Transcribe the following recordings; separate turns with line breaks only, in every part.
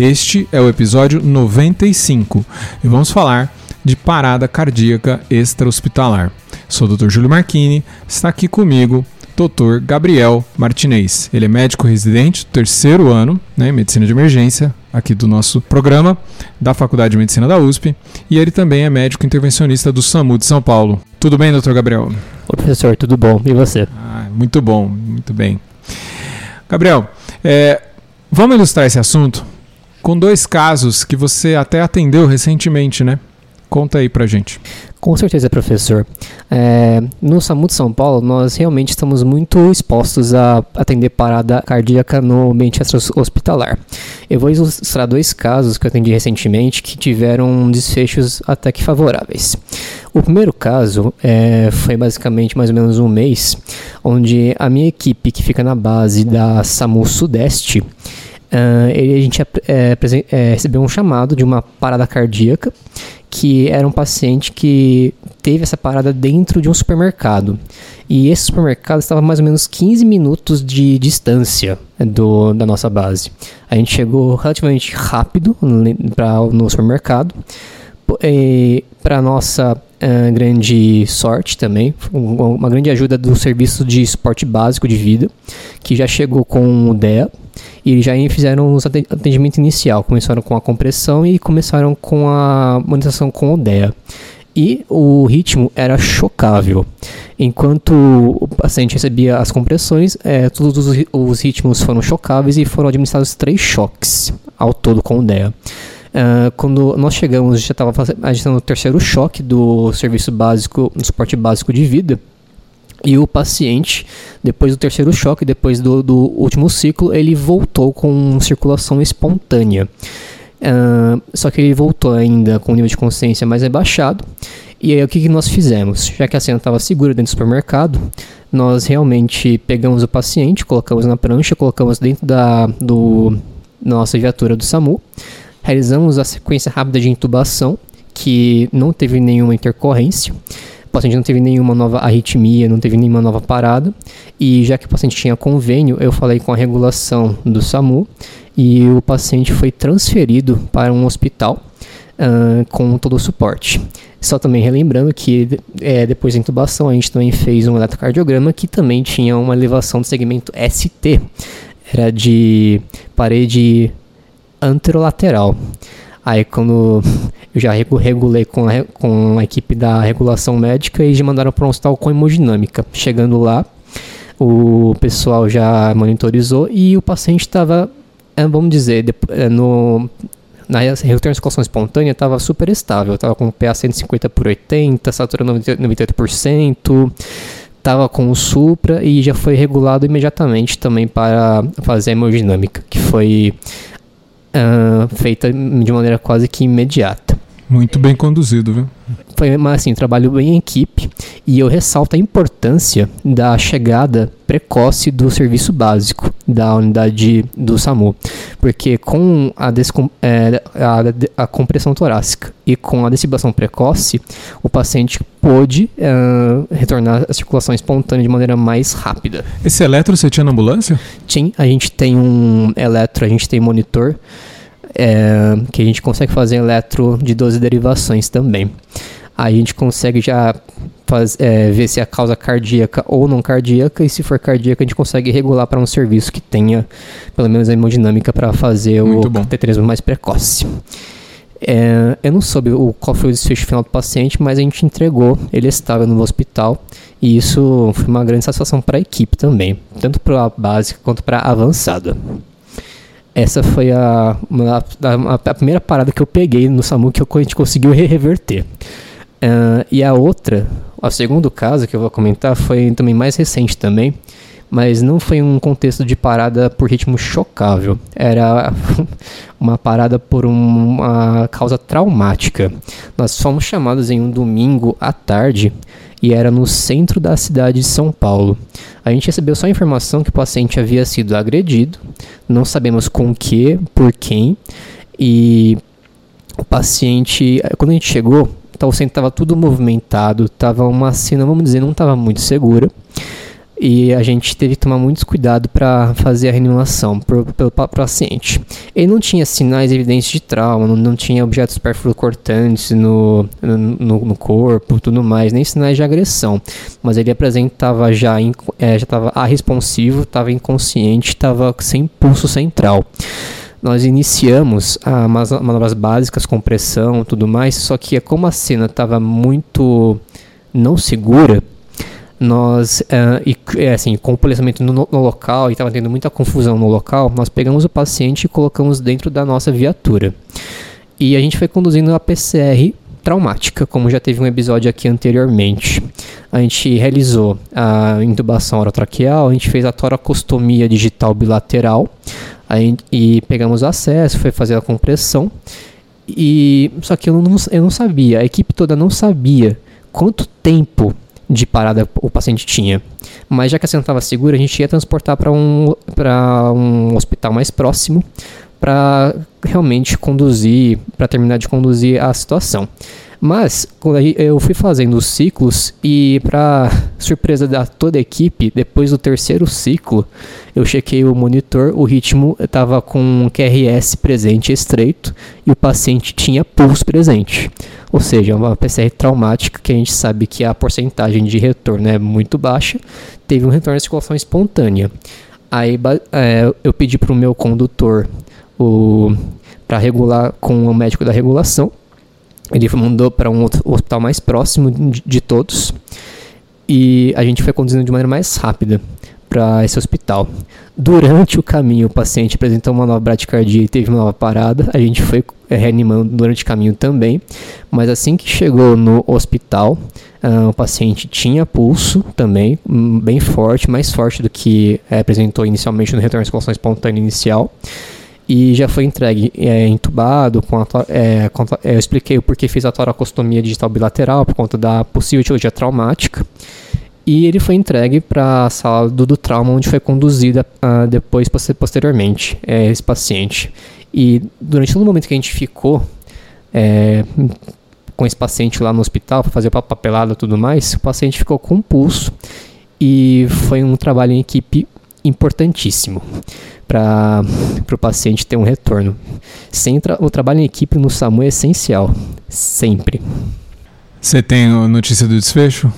Este é o episódio 95 e vamos falar de parada cardíaca extra-hospitalar. Sou o Dr. Júlio Marchini, está aqui comigo Dr. Gabriel Martinez. Ele é médico residente do terceiro ano né, em medicina de emergência aqui do nosso programa da Faculdade de Medicina da USP e ele também é médico intervencionista do SAMU de São Paulo. Tudo bem, doutor Gabriel?
Oi, professor, tudo bom? E você?
Ah, muito bom, muito bem. Gabriel, é, vamos ilustrar esse assunto com dois casos que você até atendeu recentemente, né? Conta aí pra gente.
Com certeza, professor. É, no SAMU de São Paulo, nós realmente estamos muito expostos a atender parada cardíaca no ambiente hospitalar. Eu vou ilustrar dois casos que eu atendi recentemente que tiveram desfechos até que favoráveis. O primeiro caso é, foi basicamente mais ou menos um mês, onde a minha equipe, que fica na base da SAMU Sudeste, Uh, ele, a gente é, é, recebeu um chamado de uma parada cardíaca, que era um paciente que teve essa parada dentro de um supermercado. E esse supermercado estava mais ou menos 15 minutos de distância do, da nossa base. A gente chegou relativamente rápido para no supermercado. Para nossa uh, grande sorte também, uma grande ajuda do serviço de suporte básico de vida, que já chegou com o DEA e já fizeram os atendimento inicial. Começaram com a compressão e começaram com a monitoração com o DEA. E o ritmo era chocável. Enquanto o paciente recebia as compressões, é, todos os, os, ritmos foram chocáveis e foram administrados três choques ao todo com o DEA. Uh, quando nós chegamos, já estava agitando o terceiro choque do serviço básico, do suporte básico de vida. E o paciente, depois do terceiro choque, depois do, do último ciclo, ele voltou com circulação espontânea. Uh, só que ele voltou ainda com o nível de consciência mais rebaixado. E aí o que, que nós fizemos? Já que a cena estava segura dentro do supermercado, nós realmente pegamos o paciente, colocamos na prancha, colocamos dentro da do, nossa viatura do SAMU, realizamos a sequência rápida de intubação, que não teve nenhuma intercorrência. O paciente não teve nenhuma nova arritmia, não teve nenhuma nova parada. E já que o paciente tinha convênio, eu falei com a regulação do SAMU e o paciente foi transferido para um hospital uh, com todo o suporte. Só também relembrando que é, depois da intubação a gente também fez um eletrocardiograma que também tinha uma elevação do segmento ST, era de parede anterolateral. Aí quando eu já regulei com a, com a equipe da regulação médica e já mandaram para um hospital com hemodinâmica. Chegando lá, o pessoal já monitorizou e o paciente estava, é, vamos dizer, é, no, na circulação espontânea estava super estável, estava com PA 150 por 80, saturando 98%, estava com o supra e já foi regulado imediatamente também para fazer a hemodinâmica, que foi uh, feita de maneira quase que imediata.
Muito bem conduzido, viu?
Foi assim, trabalho bem em equipe e eu ressalto a importância da chegada precoce do serviço básico da unidade do SAMU, porque com a, é, a, a compressão torácica e com a desfibrilação precoce, o paciente pôde uh, retornar à circulação espontânea de maneira mais rápida.
Esse eletro você tinha na ambulância?
Sim, a gente tem um eletro, a gente tem monitor é, que a gente consegue fazer eletro de 12 derivações também. Aí a gente consegue já faz, é, ver se é a causa cardíaca ou não cardíaca, e se for cardíaca, a gente consegue regular para um serviço que tenha pelo menos a hemodinâmica para fazer Muito o cateterismo mais precoce. É, eu não soube o, qual foi o desfecho final do paciente, mas a gente entregou, ele estava no hospital, e isso foi uma grande satisfação para a equipe também, tanto para a básica quanto para a avançada. Essa foi a, a, a, primeira parada que eu peguei no SAMU que a gente conseguiu reverter. Uh, e a outra, o segundo caso que eu vou comentar foi também mais recente também, mas não foi um contexto de parada por ritmo chocável. Era uma parada por uma causa traumática. Nós fomos chamados em um domingo à tarde e era no centro da cidade de São Paulo. A gente recebeu só a informação que o paciente havia sido agredido, não sabemos com que, por quem, e o paciente, quando a gente chegou, o centro estava tudo movimentado, estava uma cena, vamos dizer, não estava muito segura e a gente teve que tomar muitos cuidado para fazer a reanimação pelo paciente. Ele não tinha sinais evidentes de trauma, não, não tinha objetos cortantes no, no, no, corpo, tudo mais, nem sinais de agressão, mas ele apresentava já, é, já estava responsivo, estava inconsciente, estava sem pulso central nós iniciamos a manobras básicas, compressão, tudo mais, só que como a cena estava muito não segura, nós, uh, e, é, assim, com o policiamento no, no local e estava tendo muita confusão no local, nós pegamos o paciente e colocamos dentro da nossa viatura. E a gente foi conduzindo a PCR traumática, como já teve um episódio aqui anteriormente. A gente realizou a intubação orotraqueal, a gente fez a toracostomia digital bilateral gente, e pegamos acesso, foi fazer a compressão. E só que eu não, eu não sabia, a equipe toda não sabia quanto tempo de parada o paciente tinha. Mas já que a cena estava segura, a gente ia transportar para um, um hospital mais próximo para realmente conduzir, para terminar de conduzir a situação. Mas eu fui fazendo os ciclos e para surpresa da toda a equipe, depois do terceiro ciclo, eu chequei o monitor, o ritmo estava com um QRS presente estreito e o paciente tinha pulso presente. Ou seja, uma PCR traumática que a gente sabe que a porcentagem de retorno é muito baixa, teve um retorno de circulação espontânea. Aí é, eu pedi para o meu condutor para regular com o médico da regulação ele mandou para um hospital mais próximo de, de todos e a gente foi conduzindo de maneira mais rápida para esse hospital. Durante o caminho, o paciente apresentou uma nova bradicardia e teve uma nova parada. A gente foi é, reanimando durante o caminho também. Mas assim que chegou no hospital, uh, o paciente tinha pulso também, hum, bem forte, mais forte do que é, apresentou inicialmente no retorno à circulação espontânea inicial e já foi entregue é, entubado. Com a, é, com, é, eu expliquei o porquê fiz a toracostomia digital bilateral por conta da possível etiologia traumática. E ele foi entregue para a sala do, do, trauma, onde foi conduzida uh, depois, posteriormente, é, esse paciente. E durante todo o momento que a gente ficou é, com esse paciente lá no hospital para fazer a papelada e tudo mais, o paciente ficou com pulso e foi um trabalho em equipe importantíssimo para o paciente ter um retorno. Sem tra o trabalho em equipe no SAMU é essencial, sempre.
Você tem notícia do desfecho?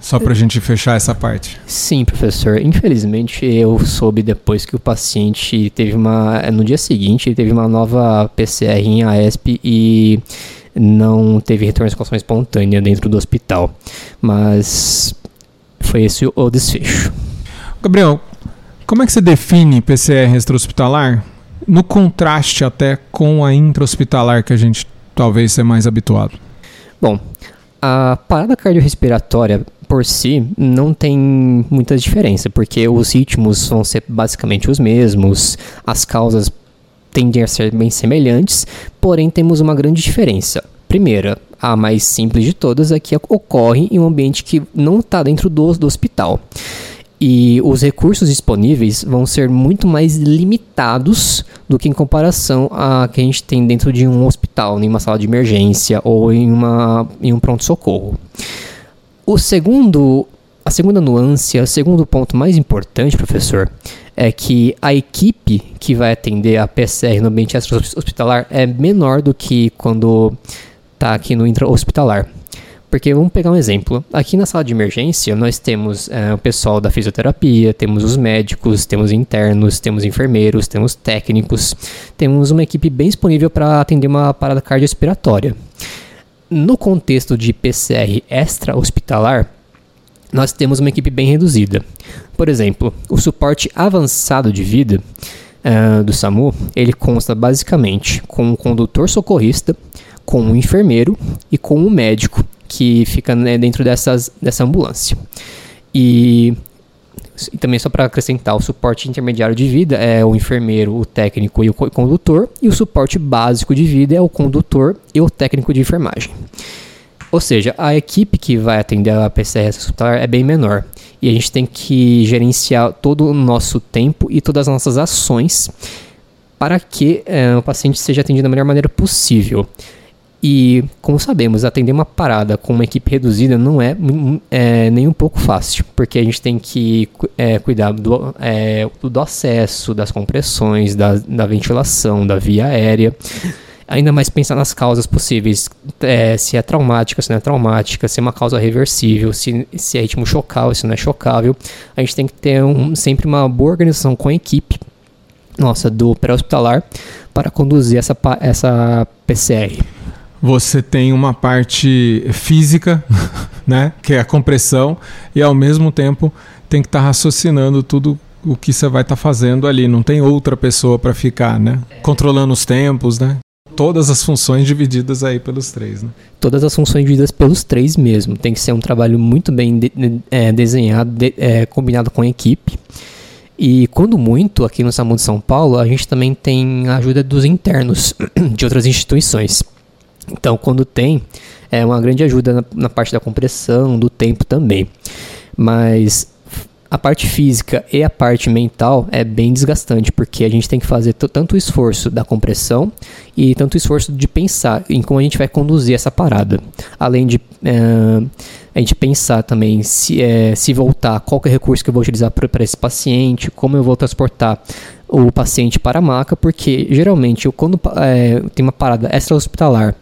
Só para a gente fechar essa parte.
Sim, professor. Infelizmente, eu soube depois que o paciente teve uma. No dia seguinte, ele teve uma nova PCR em AESP e não teve retorno de circulação espontânea dentro do hospital. Mas foi esse o desfecho.
Gabriel, como é que você define PCR extra-hospitalar? No contraste até com a intra-hospitalar que a gente talvez seja mais habituado.
Bom, a parada cardiorrespiratória por si não tem muita diferença, porque os ritmos vão ser basicamente os mesmos, as causas tendem a ser bem semelhantes, porém temos uma grande diferença. Primeira, a mais simples de todas é que ocorre em um ambiente que não está dentro do, do hospital e os recursos disponíveis vão ser muito mais limitados do que em comparação a que a gente tem dentro de um hospital, em uma sala de emergência ou em, uma, em um pronto-socorro. O segundo, a segunda nuance, o segundo ponto mais importante, professor, é que a equipe que vai atender a PCR no ambiente extra-hospitalar é menor do que quando está aqui no intra-hospitalar. Porque vamos pegar um exemplo. Aqui na sala de emergência, nós temos é, o pessoal da fisioterapia, temos os médicos, temos internos, temos enfermeiros, temos técnicos. Temos uma equipe bem disponível para atender uma parada cardiorrespiratória. No contexto de PCR extra-hospitalar, nós temos uma equipe bem reduzida. Por exemplo, o suporte avançado de vida uh, do SAMU, ele consta basicamente com um condutor socorrista, com um enfermeiro e com um médico que fica né, dentro dessas, dessa ambulância. E e também só para acrescentar, o suporte intermediário de vida é o enfermeiro, o técnico e o condutor, e o suporte básico de vida é o condutor e o técnico de enfermagem. Ou seja, a equipe que vai atender a PCR hospitalar é bem menor. E a gente tem que gerenciar todo o nosso tempo e todas as nossas ações para que é, o paciente seja atendido da melhor maneira possível. E, como sabemos, atender uma parada com uma equipe reduzida não é, é nem um pouco fácil, porque a gente tem que é, cuidar do, é, do acesso, das compressões, da, da ventilação, da via aérea ainda mais pensar nas causas possíveis, é, se é traumática, se não é traumática, se é uma causa reversível, se, se é ritmo chocável, se não é chocável. A gente tem que ter um, sempre uma boa organização com a equipe nossa do pré-hospitalar para conduzir essa, essa PCR.
Você tem uma parte física, né, que é a compressão, e ao mesmo tempo tem que estar tá raciocinando tudo o que você vai estar tá fazendo ali. Não tem outra pessoa para ficar, né? Controlando os tempos, né? todas as funções divididas aí pelos três, né?
Todas as funções divididas pelos três mesmo. Tem que ser um trabalho muito bem de, é, desenhado, de, é, combinado com a equipe. E quando muito, aqui no SAMU de São Paulo, a gente também tem a ajuda dos internos de outras instituições. Então, quando tem, é uma grande ajuda na, na parte da compressão, do tempo também. Mas a parte física e a parte mental é bem desgastante, porque a gente tem que fazer tanto o esforço da compressão e tanto o esforço de pensar em como a gente vai conduzir essa parada. Além de é, a gente pensar também se, é, se voltar, qual é o recurso que eu vou utilizar para esse paciente, como eu vou transportar o paciente para a maca, porque geralmente eu, quando é, tem uma parada extra-hospitalar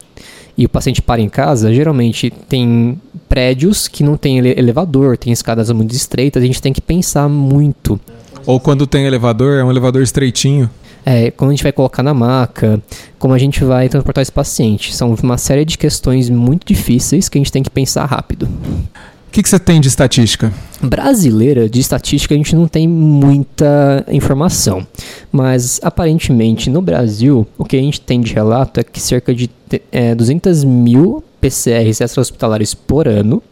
e o paciente para em casa, geralmente tem prédios que não tem elevador, tem escadas muito estreitas, a gente tem que pensar muito.
Ou quando tem elevador, é um elevador estreitinho.
É, como a gente vai colocar na maca, como a gente vai transportar esse paciente. São uma série de questões muito difíceis que a gente tem que pensar rápido
que, que você tem de estatística?
Brasileira, de estatística, a gente não tem muita informação. Mas, aparentemente, no Brasil, o que a gente tem de relato é que cerca de é, 200 mil PCRs extra-hospitalares por ano.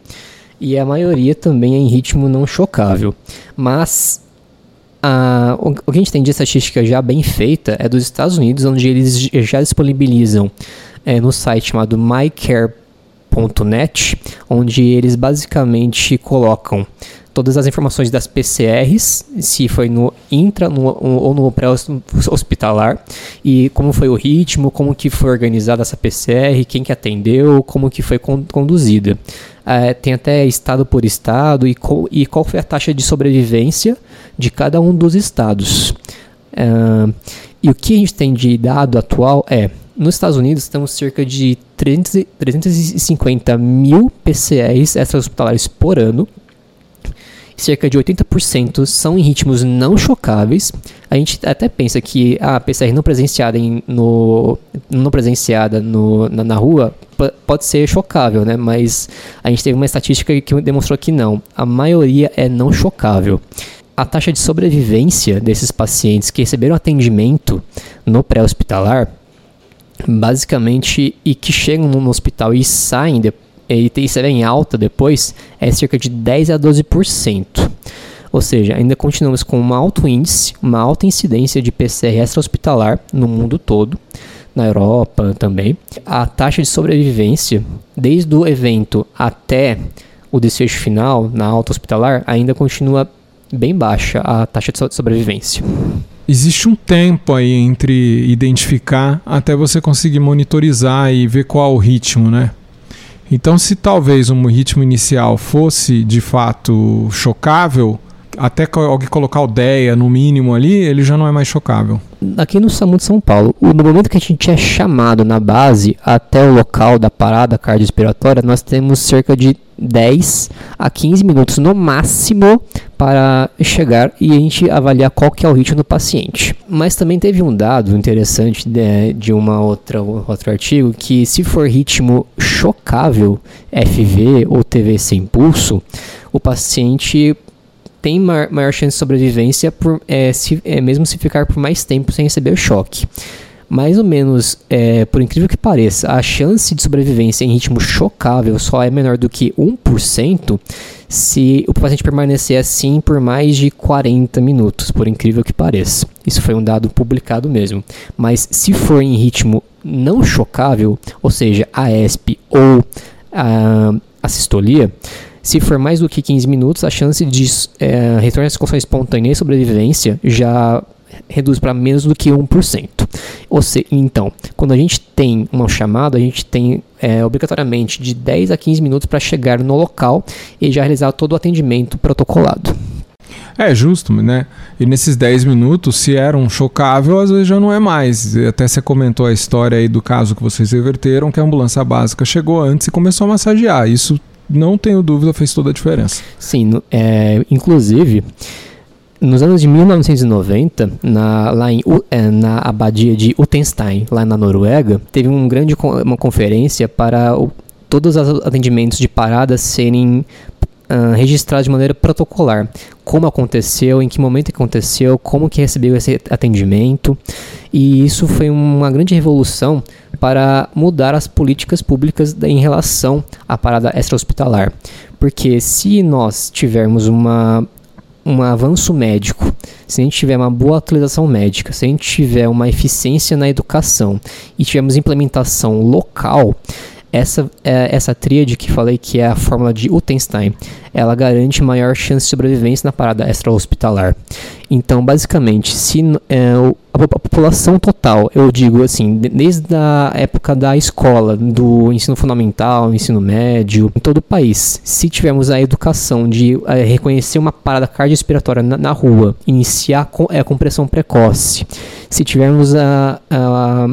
E a maioria também é em ritmo não chocável. Mas o que a gente tem de estatística já bem feita é dos Estados Unidos, onde eles já disponibilizam é, no site chamado MyCare .net, onde eles basicamente colocam todas as informações das PCRs, se foi no intra no, ou no pré-hospitalar, e como foi o ritmo, como que foi organizada essa PCR, quem que atendeu, como que foi conduzida. É, tem até estado por estado e, co, e qual foi a taxa de sobrevivência de cada um dos estados. É, e o que a gente tem de dado atual é nos Estados Unidos, temos cerca de 300, 350 mil PCRs extra-hospitalares por ano. Cerca de 80% são em ritmos não chocáveis. A gente até pensa que a PCR não presenciada, em, no, não presenciada no, na, na rua pode ser chocável, né? Mas a gente teve uma estatística que demonstrou que não. A maioria é não chocável a taxa de sobrevivência desses pacientes que receberam atendimento no pré-hospitalar basicamente, e que chegam no hospital e saem de, e recebem alta depois, é cerca de 10 a 12%. Ou seja, ainda continuamos com um alto índice, uma alta incidência de PCR extra-hospitalar no mundo todo, na Europa também. A taxa de sobrevivência, desde o evento até o desfecho final, na alta hospitalar, ainda continua bem baixa a taxa de sobrevivência
existe um tempo aí entre identificar até você conseguir monitorizar e ver qual o ritmo, né? Então, se talvez um ritmo inicial fosse de fato chocável, até alguém colocar o no mínimo ali, ele já não é mais chocável.
Aqui no SAMU de São Paulo, no momento que a gente é chamado na base até o local da parada cardiorrespiratória, nós temos cerca de 10 a 15 minutos no máximo para chegar e a gente avaliar qual que é o ritmo do paciente. Mas também teve um dado interessante de, de uma outra outro artigo que se for ritmo chocável, FV ou TV sem pulso, o paciente tem maior, maior chance de sobrevivência por, é, se, é, mesmo se ficar por mais tempo sem receber o choque. Mais ou menos, é, por incrível que pareça, a chance de sobrevivência em ritmo chocável só é menor do que 1% se o paciente permanecer assim por mais de 40 minutos, por incrível que pareça. Isso foi um dado publicado mesmo. Mas se for em ritmo não chocável, ou seja, AESP ou a, a sistolia, se for mais do que 15 minutos, a chance de é, retorno à circulação espontânea e sobrevivência já reduz para menos do que 1%. Ou seja, então, quando a gente tem uma chamada, a gente tem é, obrigatoriamente de 10 a 15 minutos para chegar no local e já realizar todo o atendimento protocolado.
É justo, né? E nesses 10 minutos, se era um chocável, às vezes já não é mais. Até você comentou a história aí do caso que vocês reverteram, que a ambulância básica chegou antes e começou a massagear. Isso, não tenho dúvida, fez toda a diferença.
Sim, é, inclusive nos anos de 1990, na, lá em, é, na abadia de Utenstein, lá na Noruega, teve um grande, uma conferência para o, todos os atendimentos de parada serem uh, registrados de maneira protocolar. Como aconteceu, em que momento aconteceu, como que recebeu esse atendimento. E isso foi uma grande revolução para mudar as políticas públicas em relação à parada extra-hospitalar. Porque se nós tivermos uma um avanço médico, se a gente tiver uma boa atualização médica, se a gente tiver uma eficiência na educação e tivermos implementação local, essa, é, essa tríade que falei que é a fórmula de Utenstein, ela garante maior chance de sobrevivência na parada extra-hospitalar. Então, basicamente, se é, a, a, população total, eu digo assim, desde a época da escola, do ensino fundamental, ensino médio, em todo o país, se tivermos a educação de é, reconhecer uma parada cardiorrespiratória na, na rua, iniciar com, é, compressão precoce, se tivermos a, a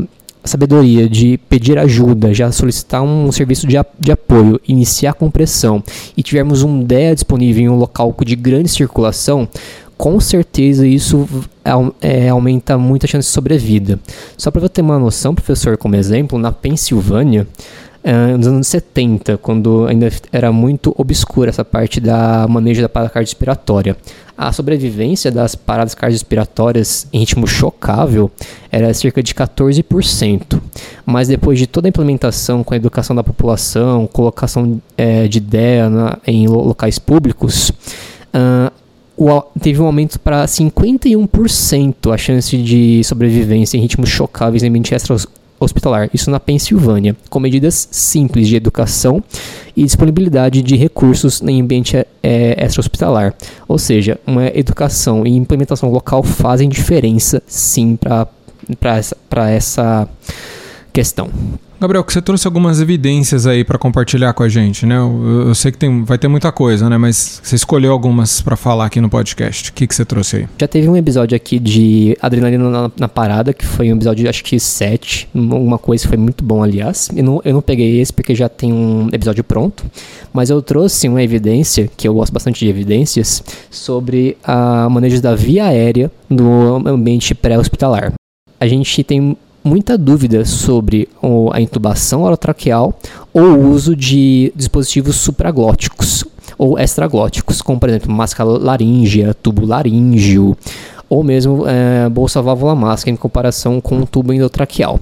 sabedoria de pedir ajuda, já solicitar um serviço de, de apoio, iniciar a compressão e tivermos um DEA disponível em um local de grande circulação, com certeza isso é, aumenta muito a chance de sobrevida. Só para você ter uma noção, professor, como exemplo, na Pensilvânia, uh, nos anos 70, quando ainda era muito obscura essa parte da manejo da parada cardiorrespiratória. A sobrevivência das paradas cardiorrespiratórias em ritmo chocável era cerca de 14%. Mas depois de toda a implementação com a educação da população, colocação é, de ideia na, em locais públicos, uh, o, teve um aumento para 51% a chance de sobrevivência em ritmos chocáveis em ambiente extra hospitalar, isso na Pensilvânia, com medidas simples de educação e disponibilidade de recursos em ambiente é, extra-hospitalar. Ou seja, uma educação e implementação local fazem diferença, sim, para essa, essa questão.
Gabriel, que você trouxe algumas evidências aí para compartilhar com a gente, né? Eu, eu, sei que tem, vai ter muita coisa, né? Mas você escolheu algumas para falar aqui no podcast. O que, que você trouxe aí?
Já teve um episódio aqui de Adrenalina na, na Parada, que foi um episódio, acho que 7, alguma coisa que foi muito bom, aliás. Eu não, eu não peguei esse porque já tem um episódio pronto, mas eu trouxe uma evidência, que eu gosto bastante de evidências, sobre a manejo da via aérea no ambiente pré-hospitalar. A gente tem muita dúvida sobre a intubação orotraqueal ou o uso de dispositivos supraglóticos ou extraglóticos, como por exemplo máscara laríngea, tubo laríngeo ou mesmo é, bolsa válvula máscara em comparação com o tubo endotraqueal.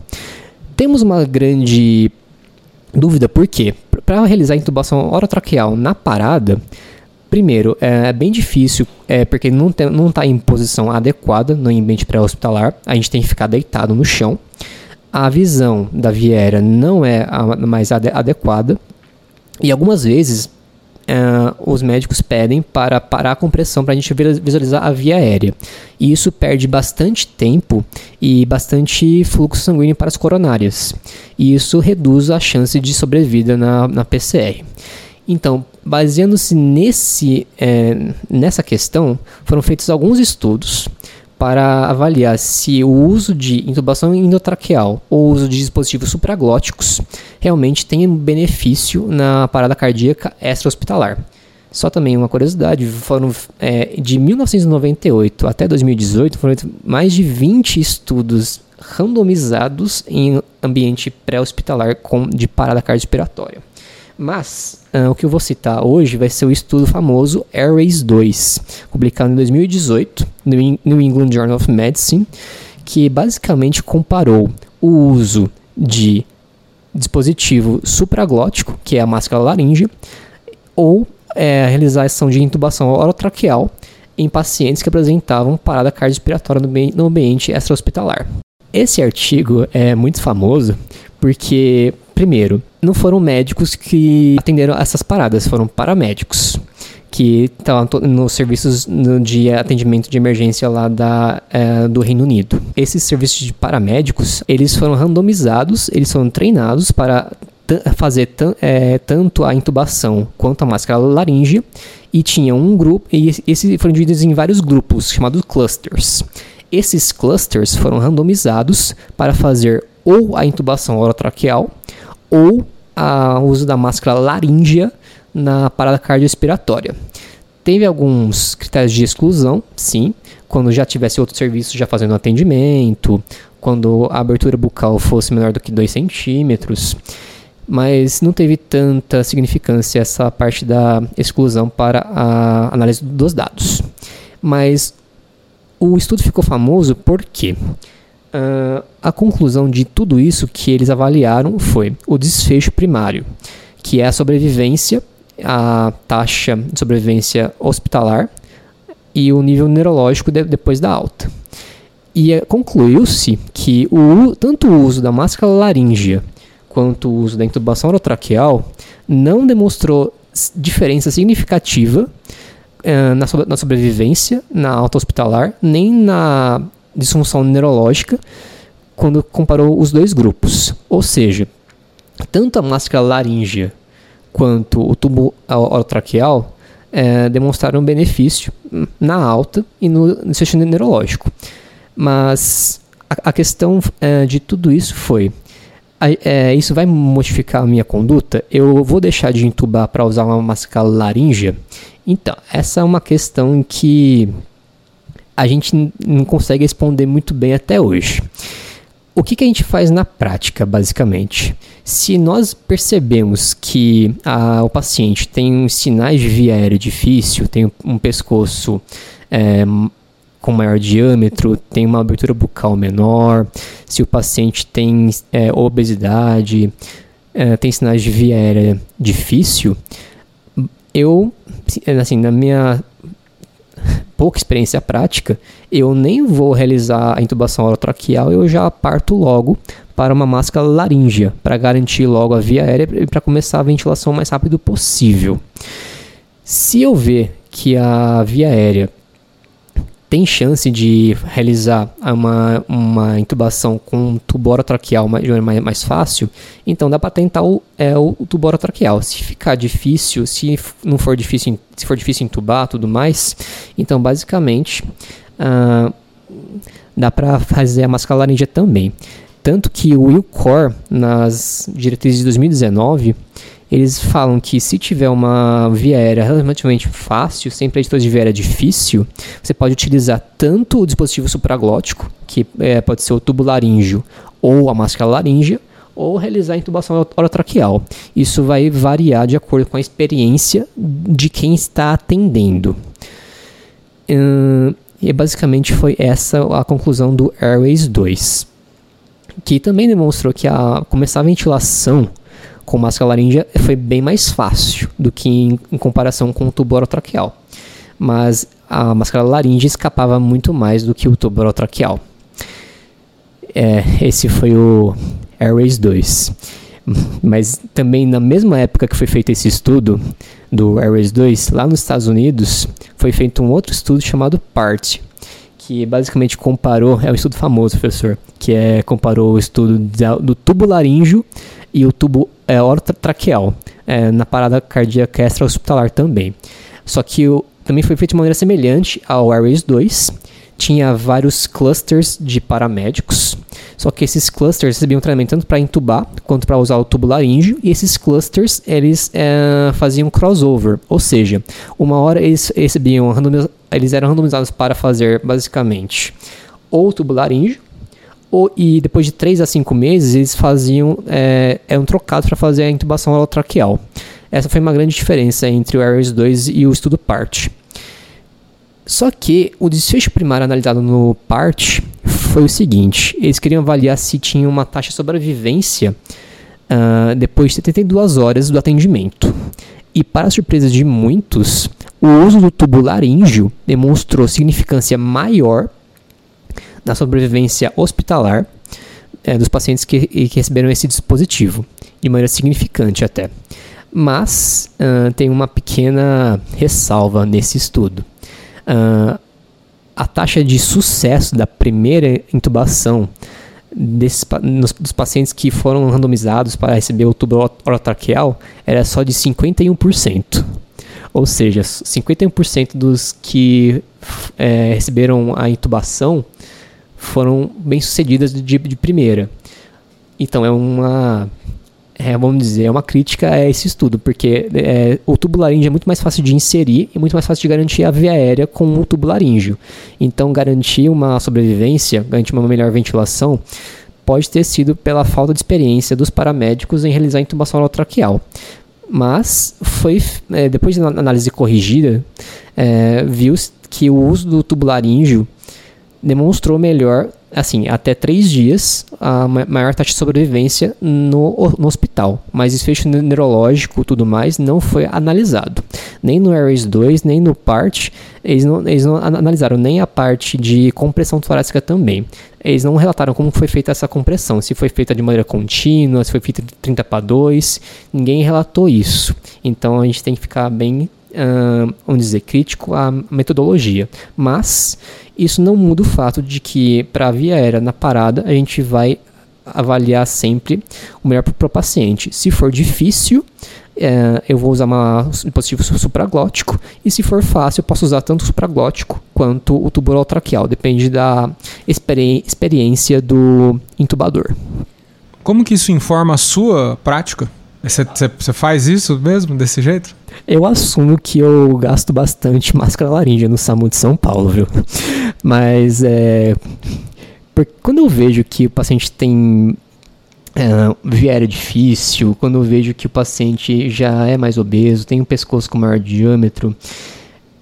Temos uma grande dúvida porque para realizar a intubação orotraqueal na parada, Primeiro, é bem difícil, é, porque não está em posição adequada no ambiente pré-hospitalar. A gente tem que ficar deitado no chão. A visão da viera não é a mais ade adequada. E algumas vezes é, os médicos pedem para parar a compressão para a gente visualizar a via aérea. E isso perde bastante tempo e bastante fluxo sanguíneo para as coronárias. E isso reduz a chance de sobrevida na, na PCR. Então, baseando-se nesse, é, nessa questão, foram feitos alguns estudos para avaliar se o uso de intubação endotraqueal ou uso de dispositivos supraglóticos realmente tem benefício na parada cardíaca extra-hospitalar. Só também uma curiosidade, foram é, de 1998 até 2018 foram mais de 20 estudos randomizados em ambiente pré-hospitalar de parada cardiorrespiratória. Mas uh, o que eu vou citar hoje vai ser o estudo famoso Airways 2, publicado em 2018 no New England Journal of Medicine, que basicamente comparou o uso de dispositivo supraglótico, que é a máscara laríngea, ou é, a ação de intubação orotraqueal em pacientes que apresentavam parada cardiorrespiratória no ambiente extra-hospitalar. Esse artigo é muito famoso porque, primeiro, não foram médicos que atenderam essas paradas, foram paramédicos que estavam nos serviços de atendimento de emergência lá da, é, do Reino Unido. Esses serviços de paramédicos, eles foram randomizados, eles foram treinados para fazer é, tanto a intubação quanto a máscara laríngea e tinha um grupo e esses foram divididos em vários grupos chamados clusters. Esses clusters foram randomizados para fazer ou a intubação orotraqueal ou o uso da máscara laríngea na parada cardiorrespiratória. Teve alguns critérios de exclusão, sim, quando já tivesse outro serviço já fazendo atendimento, quando a abertura bucal fosse menor do que 2 centímetros, mas não teve tanta significância essa parte da exclusão para a análise dos dados. Mas o estudo ficou famoso porque uh, a conclusão de tudo isso que eles avaliaram foi o desfecho primário, que é a sobrevivência a taxa de sobrevivência hospitalar e o nível neurológico de, depois da alta. E é, concluiu-se que o, tanto o uso da máscara laríngea quanto o uso da intubação orotraqueal não demonstrou diferença significativa so, na sobrevivência, na alta hospitalar, nem na disfunção neurológica quando comparou os dois grupos. Ou seja, tanto a máscara laríngea quanto o tubo orotraqueal é, demonstraram benefício na alta e no, no sistema neurológico. Mas a, a questão é, de tudo isso foi: é, isso vai modificar a minha conduta? Eu vou deixar de entubar para usar uma máscara laríngea? Então, essa é uma questão que a gente não consegue responder muito bem até hoje. O que, que a gente faz na prática, basicamente? Se nós percebemos que a, o paciente tem sinais de via aérea difícil, tem um pescoço é, com maior diâmetro, tem uma abertura bucal menor, se o paciente tem é, obesidade, é, tem sinais de via aérea difícil, eu, assim, na minha pouca experiência prática, eu nem vou realizar a intubação orotraqueal, eu já parto logo para uma máscara laríngea, para garantir logo a via aérea e para começar a ventilação o mais rápido possível. Se eu ver que a via aérea tem chance de realizar uma, uma intubação com um tubo orotraqueal mais, mais, mais fácil, então dá para tentar o, é, o, o tubo orotraqueal. Se ficar difícil, se não for difícil, se for difícil intubar tudo mais, então basicamente uh, dá para fazer a máscara laríngea também. Tanto que o Will Core, nas diretrizes de 2019, eles falam que se tiver uma via aérea relativamente fácil, sem preditores de via aérea difícil, você pode utilizar tanto o dispositivo supraglótico, que é, pode ser o tubo laríngeo ou a máscara laríngea, ou realizar intubação orotraqueal. Isso vai variar de acordo com a experiência de quem está atendendo. Hum, e basicamente foi essa a conclusão do Airways 2, que também demonstrou que a começar a ventilação com máscara laríngea foi bem mais fácil do que em, em comparação com o tubo orotraqueal. Mas a máscara laríngea escapava muito mais do que o tubo orotraqueal. É, esse foi o Airways 2. Mas também na mesma época que foi feito esse estudo do Airways 2, lá nos Estados Unidos, foi feito um outro estudo chamado PART, que basicamente comparou, é um estudo famoso, professor, que é comparou o estudo do tubo laríngeo e o tubo é, orotraqueal é, na parada cardíaca extra-hospitalar também. Só que o, também foi feito de maneira semelhante ao Airways 2. Tinha vários clusters de paramédicos, só que esses clusters recebiam treinamento tanto para intubar quanto para usar o tubo laríngeo, e esses clusters eles é, faziam crossover, ou seja, uma hora eles recebiam eles eram randomizados para fazer basicamente ou tubo laríngeo ou, e depois de 3 a 5 meses, eles faziam, é, eram trocados para fazer a intubação orotraqueal. Essa foi uma grande diferença entre o ARIES 2 e o estudo PART. Só que o desfecho primário analisado no PART foi o seguinte: eles queriam avaliar se tinha uma taxa de sobrevivência uh, depois de 72 horas do atendimento. E para surpresa de muitos, o uso do tubo laríngeo demonstrou significância maior na sobrevivência hospitalar é, dos pacientes que, que, receberam esse dispositivo, de maneira significante até. Mas uh, tem uma pequena ressalva nesse estudo. Uh, a taxa de sucesso da primeira intubação desses, nos, dos pacientes que foram randomizados para receber o tubo orotraqueal era só de 51%. Ou seja, 51% dos que é, receberam a intubação foram bem sucedidas de, de primeira. Então é uma é, vamos dizer, é uma crítica a esse estudo, porque é, o tubo laríngeo é muito mais fácil de inserir e muito mais fácil de garantir a via aérea com o tubo laríngeo. Então, garantir uma sobrevivência, garantir uma melhor ventilação, pode ter sido pela falta de experiência dos paramédicos em realizar intubação orotraqueal. Mas foi é, depois de análise corrigida, é, viu que o uso do tubo laríngeo demonstrou melhor, assim, até três dias, a maior taxa de sobrevivência no, no hospital. Mas desfecho neurológico tudo mais não foi analisado. Nem no ARIS 2, nem no PART, eles não, eles não analisaram nem a parte de compressão torácica também. Eles não relataram como foi feita essa compressão, se foi feita de maneira contínua, se foi feita de 30 para 2, ninguém relatou isso. Então a gente tem que ficar bem uh, vamos dizer, crítico à metodologia. Mas isso não muda o fato de que para a via aérea na parada a gente vai avaliar sempre o melhor para o paciente. Se for difícil, eu vou usar um dispositivo supraglótico e se for fácil, eu posso usar tanto o supraglótico quanto o tubular traqueal, depende da experi experiência do intubador.
Como que isso informa a sua prática? Você faz isso mesmo, desse jeito?
Eu assumo que eu gasto bastante máscara laríngea no SAMU de São Paulo, viu? Mas é. Porque quando eu vejo que o paciente tem é, viéria difícil, quando eu vejo que o paciente já é mais obeso, tem um pescoço com maior diâmetro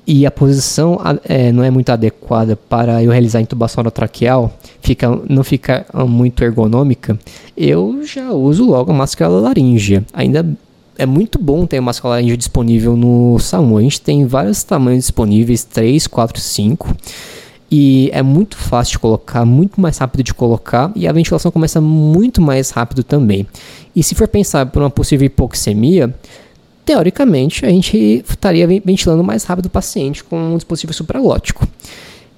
e a posição é, não é muito adequada para eu realizar a intubação orotraqueal, fica, não fica muito ergonômica, eu já uso logo a máscara laríngea. Ainda é muito bom ter a máscara laríngea disponível no SAMU. A gente tem vários tamanhos disponíveis, 3, 4, 5. E é muito fácil de colocar, muito mais rápido de colocar e a ventilação começa muito mais rápido também. E se for pensar por uma possível hipoxemia, teoricamente a gente estaria ventilando mais rápido o paciente com um dispositivo supraglótico.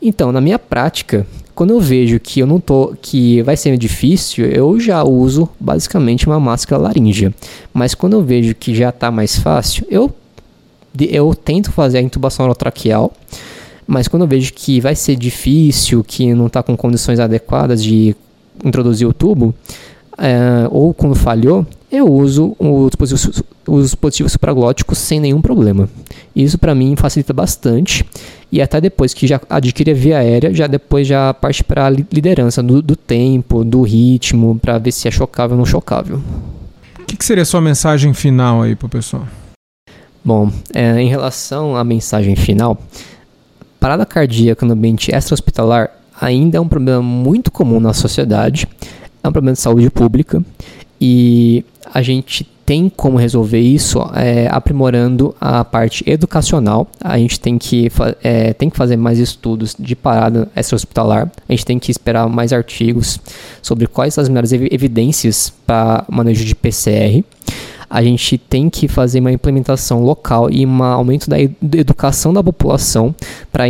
Então, na minha prática, quando eu vejo que eu não tô, que vai ser difícil, eu já uso basicamente uma máscara laríngea. Mas quando eu vejo que já está mais fácil, eu eu tento fazer a intubação orotraqueal. Mas quando eu vejo que vai ser difícil, que não está com condições adequadas de introduzir o tubo, é, ou quando falhou, eu uso o dispositivo, o dispositivo supraglótico sem nenhum problema. Isso para mim facilita bastante e até depois que já adquire a via aérea, já depois já parte para a liderança do, do, tempo, do ritmo, para ver se é chocável ou não chocável.
O que, que, seria a sua mensagem final aí para o pessoal?
Bom, é, em relação à mensagem final, parada cardíaca no ambiente extra-hospitalar ainda é um problema muito comum na sociedade, é um problema de saúde pública e a gente tem como resolver isso é, aprimorando a parte educacional. A gente tem que, é, tem que fazer mais estudos de parada extra-hospitalar. A gente tem que esperar mais artigos sobre quais as melhores evidências para manejo de PCR. A gente tem que fazer uma implementação local e um aumento da educação da população para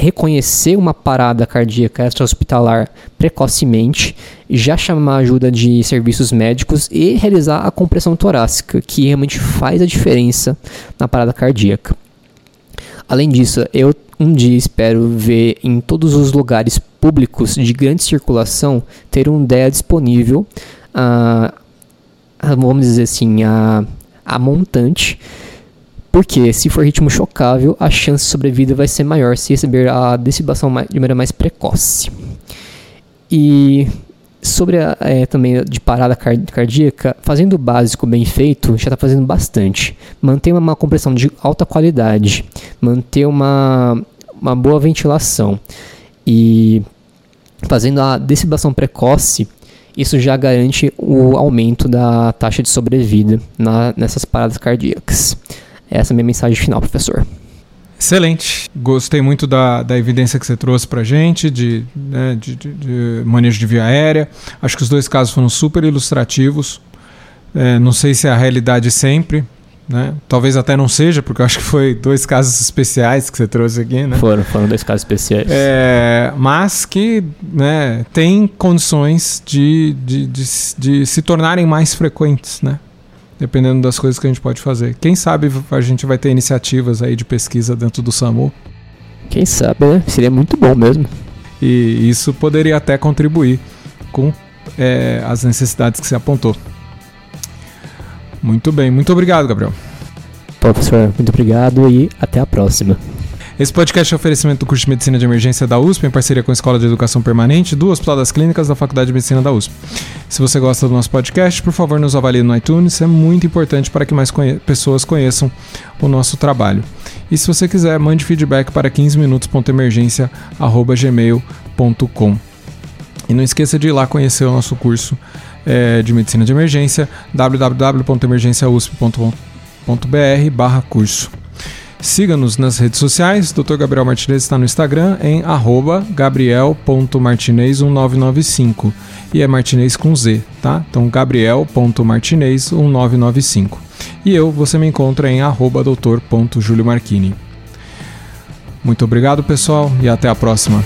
reconhecer uma parada cardíaca extra-hospitalar precocemente, já chamar a ajuda de serviços médicos e realizar a compressão torácica, que realmente faz a diferença na parada cardíaca. Além disso, eu um dia espero ver em todos os lugares públicos de grande circulação ter um DEA disponível, uh, vamos dizer assim, a, a montante porque se for ritmo chocável, a chance de sobrevida vai ser maior se receber a defibrilação de maneira mais precoce. E sobre a, é, também de parada cardíaca, fazendo o básico bem feito, já está fazendo bastante. Manter uma compressão de alta qualidade, manter uma, uma boa ventilação e fazendo a defibrilação precoce, isso já garante o aumento da taxa de sobrevida na, nessas paradas cardíacas. Essa é a minha mensagem final, professor.
Excelente. Gostei muito da, da evidência que você trouxe para gente de, né, de, de, de, manejo de via aérea. Acho que os dois casos foram super ilustrativos. É, não sei se é a realidade sempre, né? Talvez até não seja, porque eu acho que foi dois casos especiais que você trouxe aqui, né?
Foram, foram dois casos especiais.
É, mas que né, tem condições de, de, de, de se tornarem mais frequentes, né? Dependendo das coisas que a gente pode fazer. Quem sabe a gente vai ter iniciativas aí de pesquisa dentro do SAMU.
Quem sabe, né? Seria muito bom mesmo.
E isso poderia até contribuir com é, as necessidades que você apontou. Muito bem, muito obrigado, Gabriel.
Professor, muito obrigado e até a próxima.
Esse podcast é oferecimento do curso de Medicina de Emergência da USP, em parceria com a Escola de Educação Permanente do Hospital das Clínicas da Faculdade de Medicina da USP. Se você gosta do nosso podcast, por favor, nos avalie no iTunes, é muito importante para que mais conhe pessoas conheçam o nosso trabalho. E se você quiser, mande feedback para 15minutos.emergência.gmail.com. E não esqueça de ir lá conhecer o nosso curso é, de Medicina de Emergência, www.emergenciausp.br barra curso. Siga-nos nas redes sociais. Dr. Gabriel Martinez está no Instagram em gabriel.martinez1995. E é Martinez com Z, tá? Então, gabriel.martinez1995. E eu, você me encontra em arroba doutor.juliomarchini. Muito obrigado, pessoal, e até a próxima.